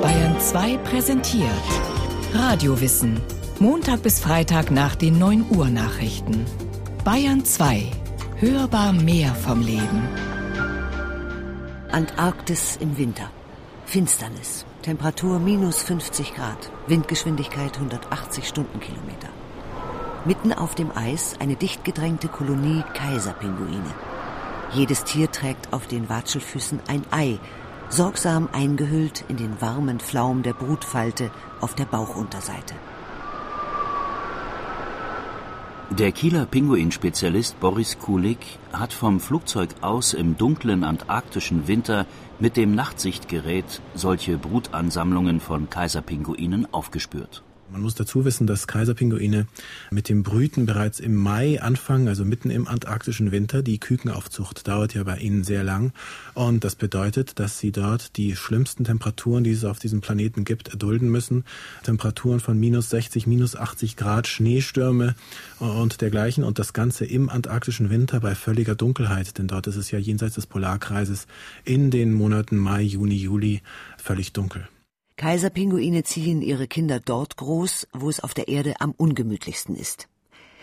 Bayern 2 präsentiert Radiowissen. Montag bis Freitag nach den 9 Uhr Nachrichten. Bayern 2. Hörbar mehr vom Leben. Antarktis im Winter. Finsternis. Temperatur minus 50 Grad. Windgeschwindigkeit 180 Stundenkilometer. Mitten auf dem Eis eine dicht gedrängte Kolonie Kaiserpinguine. Jedes Tier trägt auf den Watschelfüßen ein Ei, sorgsam eingehüllt in den warmen Flaum der Brutfalte auf der Bauchunterseite. Der Kieler Pinguinspezialist Boris Kulik hat vom Flugzeug aus im dunklen antarktischen Winter mit dem Nachtsichtgerät solche Brutansammlungen von Kaiserpinguinen aufgespürt. Man muss dazu wissen, dass Kaiserpinguine mit dem Brüten bereits im Mai anfangen, also mitten im antarktischen Winter. Die Kükenaufzucht dauert ja bei ihnen sehr lang. Und das bedeutet, dass sie dort die schlimmsten Temperaturen, die es auf diesem Planeten gibt, erdulden müssen. Temperaturen von minus 60, minus 80 Grad, Schneestürme und dergleichen. Und das Ganze im antarktischen Winter bei völliger Dunkelheit, denn dort ist es ja jenseits des Polarkreises in den Monaten Mai, Juni, Juli völlig dunkel. Kaiserpinguine ziehen ihre Kinder dort groß, wo es auf der Erde am ungemütlichsten ist.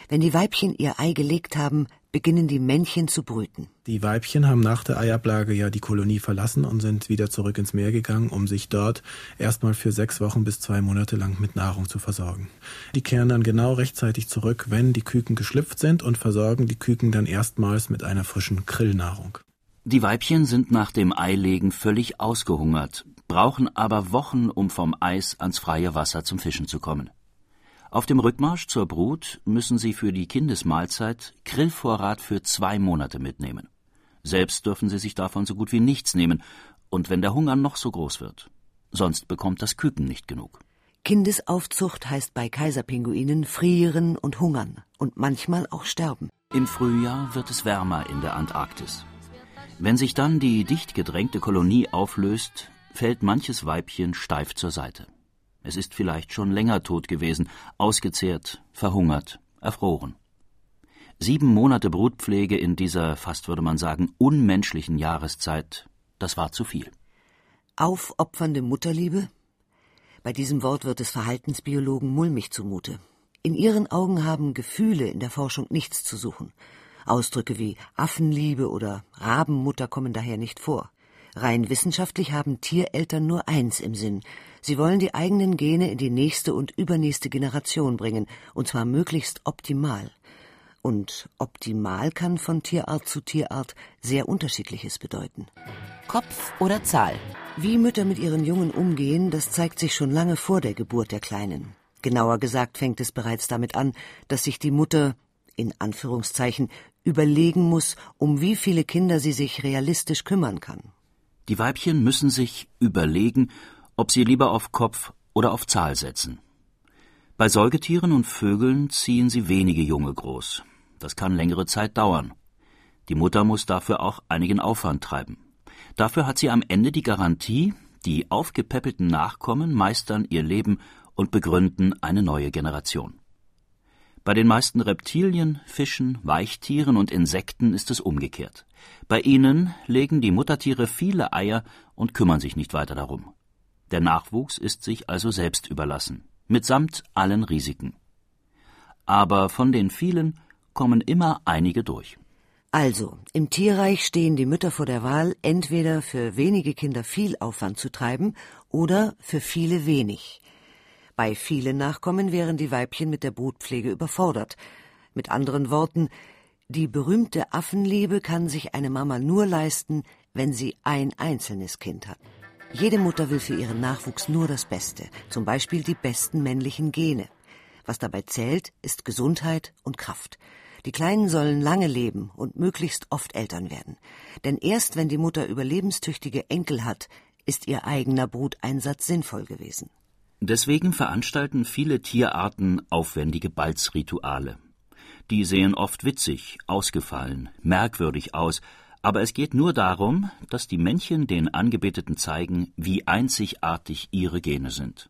Wenn die Weibchen ihr Ei gelegt haben, beginnen die Männchen zu brüten. Die Weibchen haben nach der Eiablage ja die Kolonie verlassen und sind wieder zurück ins Meer gegangen, um sich dort erstmal für sechs Wochen bis zwei Monate lang mit Nahrung zu versorgen. Die kehren dann genau rechtzeitig zurück, wenn die Küken geschlüpft sind und versorgen die Küken dann erstmals mit einer frischen Krillnahrung. Die Weibchen sind nach dem Eilegen völlig ausgehungert, brauchen aber Wochen, um vom Eis ans freie Wasser zum Fischen zu kommen. Auf dem Rückmarsch zur Brut müssen sie für die Kindesmahlzeit Grillvorrat für zwei Monate mitnehmen. Selbst dürfen sie sich davon so gut wie nichts nehmen, und wenn der Hunger noch so groß wird. Sonst bekommt das Küken nicht genug. Kindesaufzucht heißt bei Kaiserpinguinen frieren und hungern und manchmal auch sterben. Im Frühjahr wird es wärmer in der Antarktis. Wenn sich dann die dicht gedrängte Kolonie auflöst, fällt manches Weibchen steif zur Seite. Es ist vielleicht schon länger tot gewesen, ausgezehrt, verhungert, erfroren. Sieben Monate Brutpflege in dieser, fast würde man sagen, unmenschlichen Jahreszeit, das war zu viel. Aufopfernde Mutterliebe? Bei diesem Wort wird es Verhaltensbiologen mulmig zumute. In ihren Augen haben Gefühle in der Forschung nichts zu suchen. Ausdrücke wie Affenliebe oder Rabenmutter kommen daher nicht vor. Rein wissenschaftlich haben Tiereltern nur eins im Sinn. Sie wollen die eigenen Gene in die nächste und übernächste Generation bringen, und zwar möglichst optimal. Und optimal kann von Tierart zu Tierart sehr unterschiedliches bedeuten. Kopf oder Zahl? Wie Mütter mit ihren Jungen umgehen, das zeigt sich schon lange vor der Geburt der Kleinen. Genauer gesagt fängt es bereits damit an, dass sich die Mutter, in Anführungszeichen, überlegen muss, um wie viele Kinder sie sich realistisch kümmern kann. Die Weibchen müssen sich überlegen, ob sie lieber auf Kopf oder auf Zahl setzen. Bei Säugetieren und Vögeln ziehen sie wenige Junge groß. Das kann längere Zeit dauern. Die Mutter muss dafür auch einigen Aufwand treiben. Dafür hat sie am Ende die Garantie, die aufgepäppelten Nachkommen meistern ihr Leben und begründen eine neue Generation. Bei den meisten Reptilien, Fischen, Weichtieren und Insekten ist es umgekehrt. Bei ihnen legen die Muttertiere viele Eier und kümmern sich nicht weiter darum. Der Nachwuchs ist sich also selbst überlassen, mitsamt allen Risiken. Aber von den vielen kommen immer einige durch. Also, im Tierreich stehen die Mütter vor der Wahl, entweder für wenige Kinder viel Aufwand zu treiben oder für viele wenig. Bei vielen Nachkommen wären die Weibchen mit der Brutpflege überfordert. Mit anderen Worten, die berühmte Affenliebe kann sich eine Mama nur leisten, wenn sie ein einzelnes Kind hat. Jede Mutter will für ihren Nachwuchs nur das Beste, zum Beispiel die besten männlichen Gene. Was dabei zählt, ist Gesundheit und Kraft. Die Kleinen sollen lange leben und möglichst oft Eltern werden. Denn erst wenn die Mutter überlebenstüchtige Enkel hat, ist ihr eigener Bruteinsatz sinnvoll gewesen. Deswegen veranstalten viele Tierarten aufwendige Balzrituale. Die sehen oft witzig, ausgefallen, merkwürdig aus, aber es geht nur darum, dass die Männchen den Angebeteten zeigen, wie einzigartig ihre Gene sind.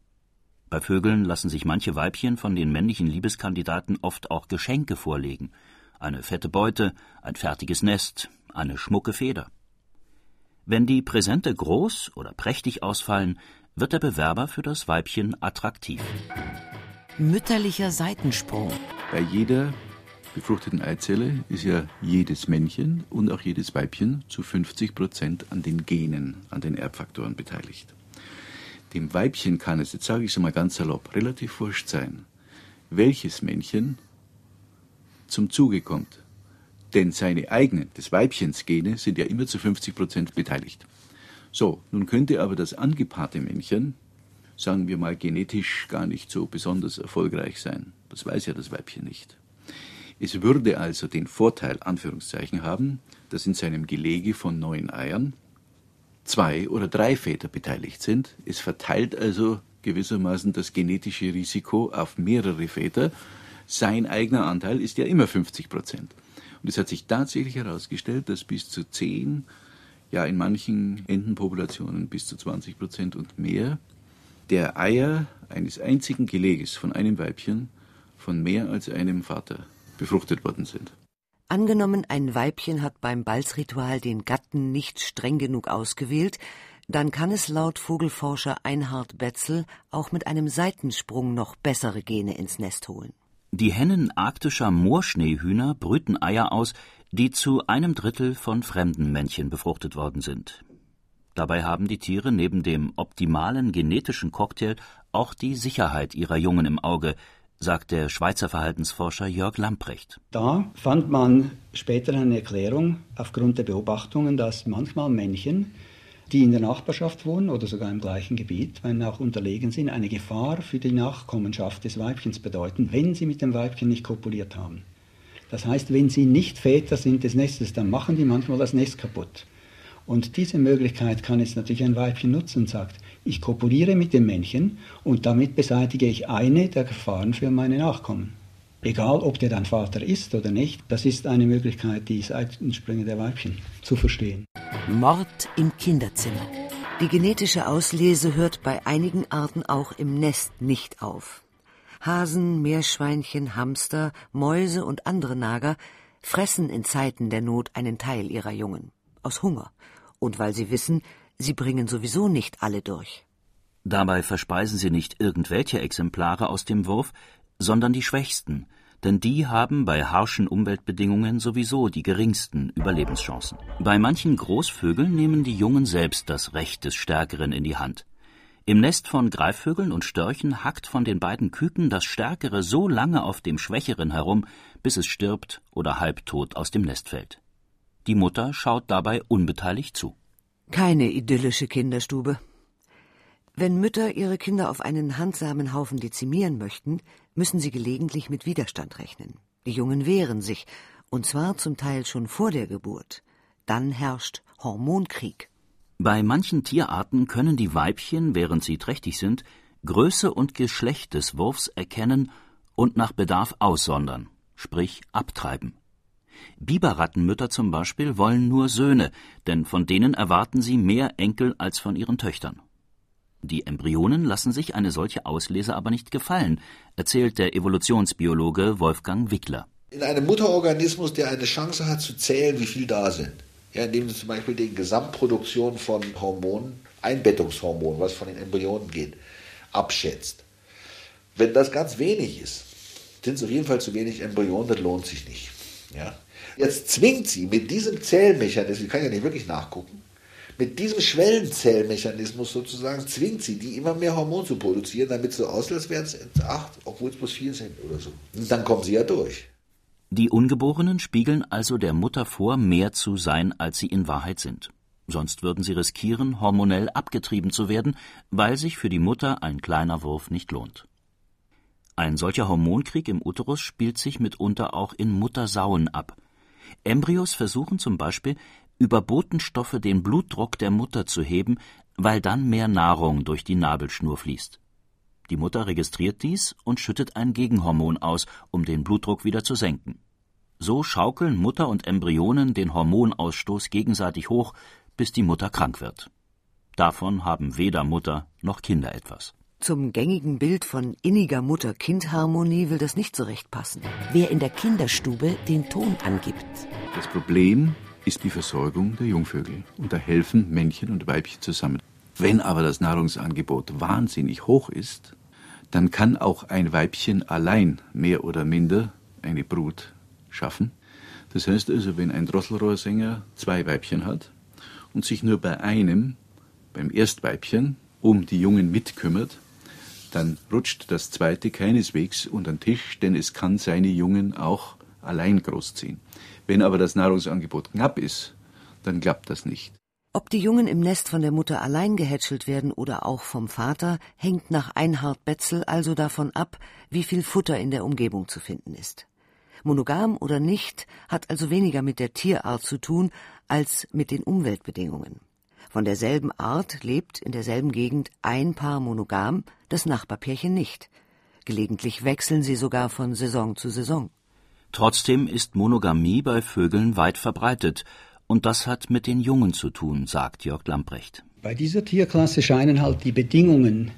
Bei Vögeln lassen sich manche Weibchen von den männlichen Liebeskandidaten oft auch Geschenke vorlegen. Eine fette Beute, ein fertiges Nest, eine schmucke Feder. Wenn die Präsente groß oder prächtig ausfallen, wird der Bewerber für das Weibchen attraktiv. Mütterlicher Seitensprung. Bei jeder befruchteten Eizelle ist ja jedes Männchen und auch jedes Weibchen zu 50 Prozent an den Genen, an den Erbfaktoren beteiligt. Dem Weibchen kann es, jetzt sage ich es mal ganz salopp, relativ wurscht sein, welches Männchen zum Zuge kommt. Denn seine eigenen, des Weibchens Gene, sind ja immer zu 50 Prozent beteiligt. So, nun könnte aber das angepaarte Männchen, sagen wir mal genetisch, gar nicht so besonders erfolgreich sein. Das weiß ja das Weibchen nicht. Es würde also den Vorteil, Anführungszeichen, haben, dass in seinem Gelege von neun Eiern zwei oder drei Väter beteiligt sind. Es verteilt also gewissermaßen das genetische Risiko auf mehrere Väter. Sein eigener Anteil ist ja immer 50 Prozent. Und es hat sich tatsächlich herausgestellt, dass bis zu 10, ja in manchen Entenpopulationen bis zu 20 Prozent und mehr, der Eier eines einzigen Geleges von einem Weibchen von mehr als einem Vater befruchtet worden sind. Angenommen, ein Weibchen hat beim Balzritual den Gatten nicht streng genug ausgewählt, dann kann es laut Vogelforscher Einhard Betzel auch mit einem Seitensprung noch bessere Gene ins Nest holen. Die Hennen arktischer Moorschneehühner brüten Eier aus, die zu einem Drittel von fremden Männchen befruchtet worden sind. Dabei haben die Tiere neben dem optimalen genetischen Cocktail auch die Sicherheit ihrer Jungen im Auge, sagt der Schweizer Verhaltensforscher Jörg Lamprecht. Da fand man später eine Erklärung aufgrund der Beobachtungen, dass manchmal Männchen die in der Nachbarschaft wohnen oder sogar im gleichen Gebiet, wenn auch unterlegen sind, eine Gefahr für die Nachkommenschaft des Weibchens bedeuten, wenn sie mit dem Weibchen nicht kopuliert haben. Das heißt, wenn sie nicht Väter sind des Nestes, dann machen die manchmal das Nest kaputt. Und diese Möglichkeit kann jetzt natürlich ein Weibchen nutzen und sagt, ich kopuliere mit dem Männchen und damit beseitige ich eine der Gefahren für meine Nachkommen. Egal, ob der dann Vater ist oder nicht, das ist eine Möglichkeit, die Seitensprünge der Weibchen zu verstehen. Mord im Kinderzimmer. Die genetische Auslese hört bei einigen Arten auch im Nest nicht auf. Hasen, Meerschweinchen, Hamster, Mäuse und andere Nager fressen in Zeiten der Not einen Teil ihrer Jungen. Aus Hunger. Und weil sie wissen, sie bringen sowieso nicht alle durch. Dabei verspeisen sie nicht irgendwelche Exemplare aus dem Wurf, sondern die schwächsten, denn die haben bei harschen Umweltbedingungen sowieso die geringsten Überlebenschancen. Bei manchen Großvögeln nehmen die Jungen selbst das Recht des Stärkeren in die Hand. Im Nest von Greifvögeln und Störchen hackt von den beiden Küken das Stärkere so lange auf dem Schwächeren herum, bis es stirbt oder halbtot aus dem Nest fällt. Die Mutter schaut dabei unbeteiligt zu. Keine idyllische Kinderstube. Wenn Mütter ihre Kinder auf einen handsamen Haufen dezimieren möchten, müssen sie gelegentlich mit Widerstand rechnen. Die Jungen wehren sich, und zwar zum Teil schon vor der Geburt. Dann herrscht Hormonkrieg. Bei manchen Tierarten können die Weibchen, während sie trächtig sind, Größe und Geschlecht des Wurfs erkennen und nach Bedarf aussondern, sprich abtreiben. Biberrattenmütter zum Beispiel wollen nur Söhne, denn von denen erwarten sie mehr Enkel als von ihren Töchtern. Die Embryonen lassen sich eine solche Auslese aber nicht gefallen, erzählt der Evolutionsbiologe Wolfgang Wickler. In einem Mutterorganismus, der eine Chance hat zu zählen, wie viel da sind, ja, indem sie zum Beispiel die Gesamtproduktion von Hormonen, Einbettungshormonen, was von den Embryonen geht, abschätzt. Wenn das ganz wenig ist, sind es auf jeden Fall zu wenig Embryonen, das lohnt sich nicht. Ja. Jetzt zwingt sie mit diesem Zählmechanismus, ich kann ja nicht wirklich nachgucken, mit diesem Schwellenzellmechanismus sozusagen zwingt sie die immer mehr Hormone zu produzieren, damit aussieht, als wären es acht, obwohl es bloß vier sind oder so. Und dann kommen sie ja durch. Die Ungeborenen spiegeln also der Mutter vor, mehr zu sein, als sie in Wahrheit sind. Sonst würden sie riskieren, hormonell abgetrieben zu werden, weil sich für die Mutter ein kleiner Wurf nicht lohnt. Ein solcher Hormonkrieg im Uterus spielt sich mitunter auch in Muttersauen ab. Embryos versuchen zum Beispiel, über Botenstoffe den Blutdruck der Mutter zu heben, weil dann mehr Nahrung durch die Nabelschnur fließt. Die Mutter registriert dies und schüttet ein Gegenhormon aus, um den Blutdruck wieder zu senken. So schaukeln Mutter und Embryonen den Hormonausstoß gegenseitig hoch, bis die Mutter krank wird. Davon haben weder Mutter noch Kinder etwas. Zum gängigen Bild von inniger Mutter-Kind-Harmonie will das nicht so recht passen. Wer in der Kinderstube den Ton angibt. Das Problem ist die Versorgung der Jungvögel. Und da helfen Männchen und Weibchen zusammen. Wenn aber das Nahrungsangebot wahnsinnig hoch ist, dann kann auch ein Weibchen allein mehr oder minder eine Brut schaffen. Das heißt also, wenn ein Drosselrohrsänger zwei Weibchen hat und sich nur bei einem, beim Erstweibchen, um die Jungen mitkümmert, dann rutscht das zweite keineswegs unter den Tisch, denn es kann seine Jungen auch allein großziehen. Wenn aber das Nahrungsangebot knapp ist, dann klappt das nicht. Ob die Jungen im Nest von der Mutter allein gehätschelt werden oder auch vom Vater, hängt nach Einhard Betzel also davon ab, wie viel Futter in der Umgebung zu finden ist. Monogam oder nicht, hat also weniger mit der Tierart zu tun als mit den Umweltbedingungen. Von derselben Art lebt in derselben Gegend ein Paar monogam, das Nachbarpärchen nicht. Gelegentlich wechseln sie sogar von Saison zu Saison. Trotzdem ist Monogamie bei Vögeln weit verbreitet und das hat mit den Jungen zu tun, sagt Jörg Lamprecht. Bei dieser Tierklasse scheinen halt die Bedingungen,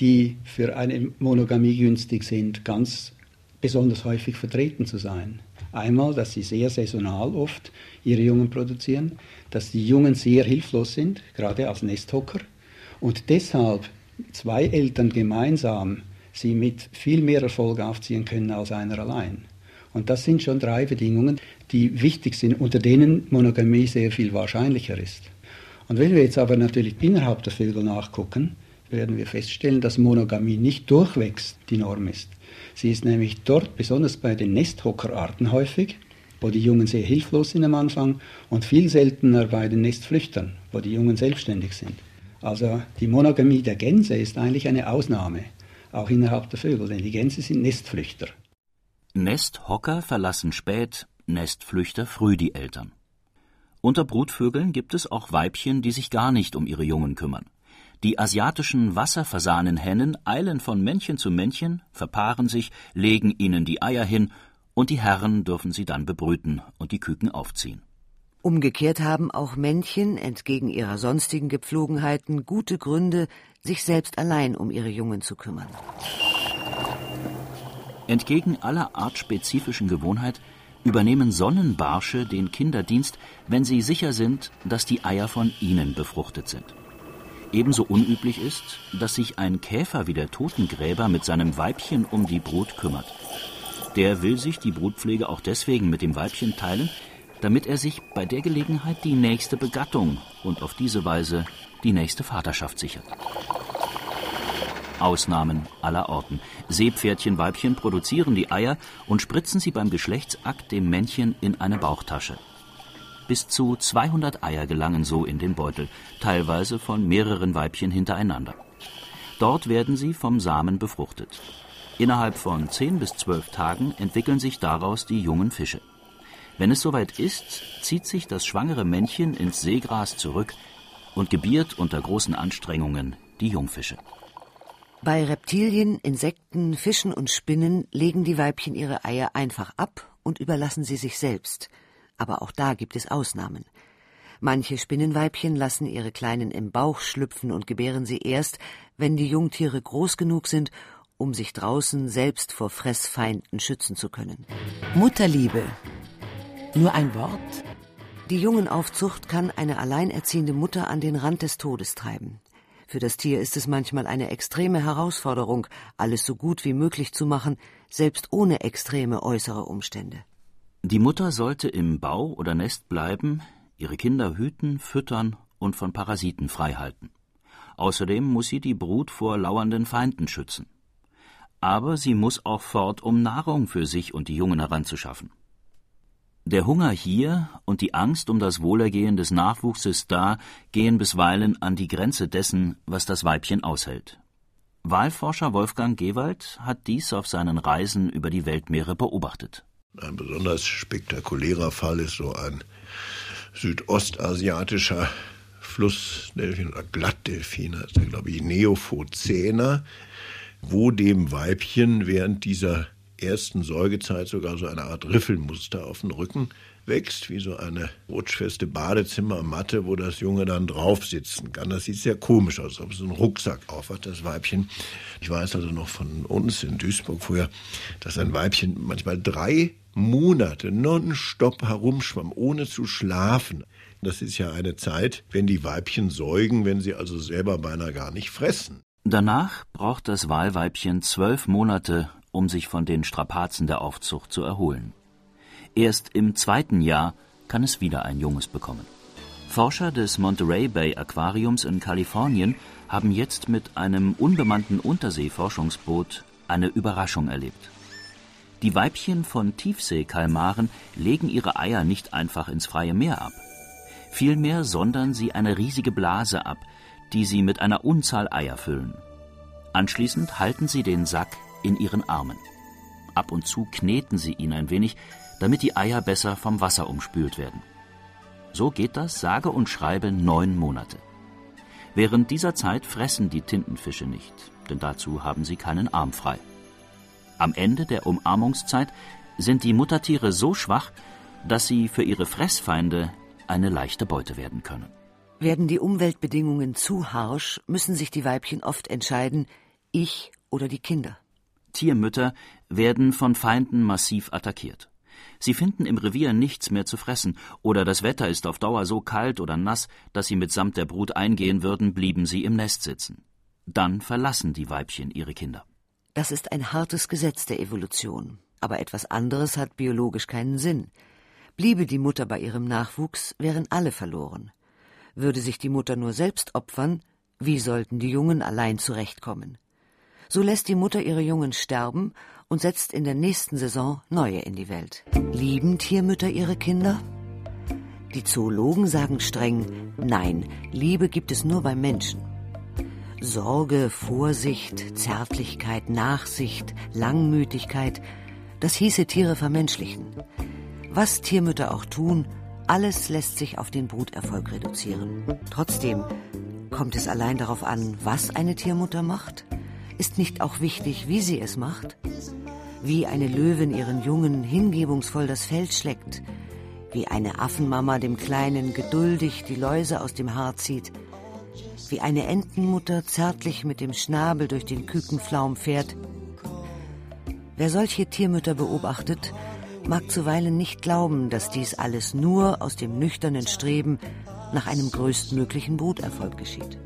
die für eine Monogamie günstig sind, ganz besonders häufig vertreten zu sein. Einmal, dass sie sehr saisonal oft ihre Jungen produzieren, dass die Jungen sehr hilflos sind, gerade als Nesthocker, und deshalb zwei Eltern gemeinsam sie mit viel mehr Erfolg aufziehen können als einer allein. Und das sind schon drei Bedingungen, die wichtig sind, unter denen Monogamie sehr viel wahrscheinlicher ist. Und wenn wir jetzt aber natürlich innerhalb der Vögel nachgucken, werden wir feststellen, dass Monogamie nicht durchwegs die Norm ist. Sie ist nämlich dort, besonders bei den Nesthockerarten häufig, wo die Jungen sehr hilflos sind am Anfang und viel seltener bei den Nestflüchtern, wo die Jungen selbstständig sind. Also die Monogamie der Gänse ist eigentlich eine Ausnahme, auch innerhalb der Vögel, denn die Gänse sind Nestflüchter. Nesthocker verlassen spät, Nestflüchter früh die Eltern. Unter Brutvögeln gibt es auch Weibchen, die sich gar nicht um ihre Jungen kümmern. Die asiatischen Wasserfasanenhennen eilen von Männchen zu Männchen, verpaaren sich, legen ihnen die Eier hin, und die Herren dürfen sie dann bebrüten und die Küken aufziehen. Umgekehrt haben auch Männchen entgegen ihrer sonstigen Gepflogenheiten gute Gründe, sich selbst allein um ihre Jungen zu kümmern. Entgegen aller artspezifischen Gewohnheit übernehmen Sonnenbarsche den Kinderdienst, wenn sie sicher sind, dass die Eier von ihnen befruchtet sind. Ebenso unüblich ist, dass sich ein Käfer wie der Totengräber mit seinem Weibchen um die Brut kümmert. Der will sich die Brutpflege auch deswegen mit dem Weibchen teilen, damit er sich bei der Gelegenheit die nächste Begattung und auf diese Weise die nächste Vaterschaft sichert. Ausnahmen aller Orten. Seepferdchenweibchen produzieren die Eier und spritzen sie beim Geschlechtsakt dem Männchen in eine Bauchtasche. Bis zu 200 Eier gelangen so in den Beutel, teilweise von mehreren Weibchen hintereinander. Dort werden sie vom Samen befruchtet. Innerhalb von 10 bis 12 Tagen entwickeln sich daraus die jungen Fische. Wenn es soweit ist, zieht sich das schwangere Männchen ins Seegras zurück und gebiert unter großen Anstrengungen die Jungfische. Bei Reptilien, Insekten, Fischen und Spinnen legen die Weibchen ihre Eier einfach ab und überlassen sie sich selbst. Aber auch da gibt es Ausnahmen. Manche Spinnenweibchen lassen ihre Kleinen im Bauch schlüpfen und gebären sie erst, wenn die Jungtiere groß genug sind, um sich draußen selbst vor Fressfeinden schützen zu können. Mutterliebe. Nur ein Wort? Die Jungenaufzucht kann eine alleinerziehende Mutter an den Rand des Todes treiben. Für das Tier ist es manchmal eine extreme Herausforderung, alles so gut wie möglich zu machen, selbst ohne extreme äußere Umstände. Die Mutter sollte im Bau oder Nest bleiben, ihre Kinder hüten, füttern und von Parasiten freihalten. Außerdem muss sie die Brut vor lauernden Feinden schützen. Aber sie muss auch fort, um Nahrung für sich und die Jungen heranzuschaffen. Der Hunger hier und die Angst um das Wohlergehen des Nachwuchses da gehen bisweilen an die Grenze dessen, was das Weibchen aushält. Walforscher Wolfgang Gewald hat dies auf seinen Reisen über die Weltmeere beobachtet. Ein besonders spektakulärer Fall ist so ein südostasiatischer Flussdelfin oder Glattdelfin, heißt er, glaube ich, Neophozener, wo dem Weibchen während dieser ersten Säugezeit sogar so eine Art Riffelmuster auf dem Rücken wächst, wie so eine rutschfeste Badezimmermatte, wo das Junge dann drauf sitzen kann. Das sieht sehr komisch aus, als ob es so einen Rucksack aufhat, das Weibchen. Ich weiß also noch von uns in Duisburg früher, dass ein Weibchen manchmal drei Monate nonstop herumschwamm, ohne zu schlafen. Das ist ja eine Zeit, wenn die Weibchen säugen, wenn sie also selber beinahe gar nicht fressen. Danach braucht das Walweibchen zwölf Monate, um sich von den Strapazen der Aufzucht zu erholen. Erst im zweiten Jahr kann es wieder ein Junges bekommen. Forscher des Monterey Bay Aquariums in Kalifornien haben jetzt mit einem unbemannten Unterseeforschungsboot eine Überraschung erlebt. Die Weibchen von Tiefseekalmaren legen ihre Eier nicht einfach ins freie Meer ab. Vielmehr sondern sie eine riesige Blase ab, die sie mit einer Unzahl Eier füllen. Anschließend halten sie den Sack in ihren Armen. Ab und zu kneten sie ihn ein wenig, damit die Eier besser vom Wasser umspült werden. So geht das sage und schreibe neun Monate. Während dieser Zeit fressen die Tintenfische nicht, denn dazu haben sie keinen Arm frei. Am Ende der Umarmungszeit sind die Muttertiere so schwach, dass sie für ihre Fressfeinde eine leichte Beute werden können. Werden die Umweltbedingungen zu harsch, müssen sich die Weibchen oft entscheiden, ich oder die Kinder. Tiermütter werden von Feinden massiv attackiert. Sie finden im Revier nichts mehr zu fressen, oder das Wetter ist auf Dauer so kalt oder nass, dass sie mitsamt der Brut eingehen würden, blieben sie im Nest sitzen. Dann verlassen die Weibchen ihre Kinder. Das ist ein hartes Gesetz der Evolution. Aber etwas anderes hat biologisch keinen Sinn. Bliebe die Mutter bei ihrem Nachwuchs, wären alle verloren. Würde sich die Mutter nur selbst opfern, wie sollten die Jungen allein zurechtkommen? So lässt die Mutter ihre Jungen sterben und setzt in der nächsten Saison neue in die Welt. Lieben Tiermütter ihre Kinder? Die Zoologen sagen streng, nein, Liebe gibt es nur beim Menschen. Sorge, Vorsicht, Zärtlichkeit, Nachsicht, Langmütigkeit, das hieße Tiere vermenschlichen. Was Tiermütter auch tun, alles lässt sich auf den Bruterfolg reduzieren. Trotzdem, kommt es allein darauf an, was eine Tiermutter macht? Ist nicht auch wichtig, wie sie es macht? Wie eine Löwin ihren Jungen hingebungsvoll das Feld schlägt, wie eine Affenmama dem Kleinen geduldig die Läuse aus dem Haar zieht, wie eine Entenmutter zärtlich mit dem Schnabel durch den Kükenflaum fährt. Wer solche Tiermütter beobachtet, mag zuweilen nicht glauben, dass dies alles nur aus dem nüchternen Streben nach einem größtmöglichen Bruterfolg geschieht.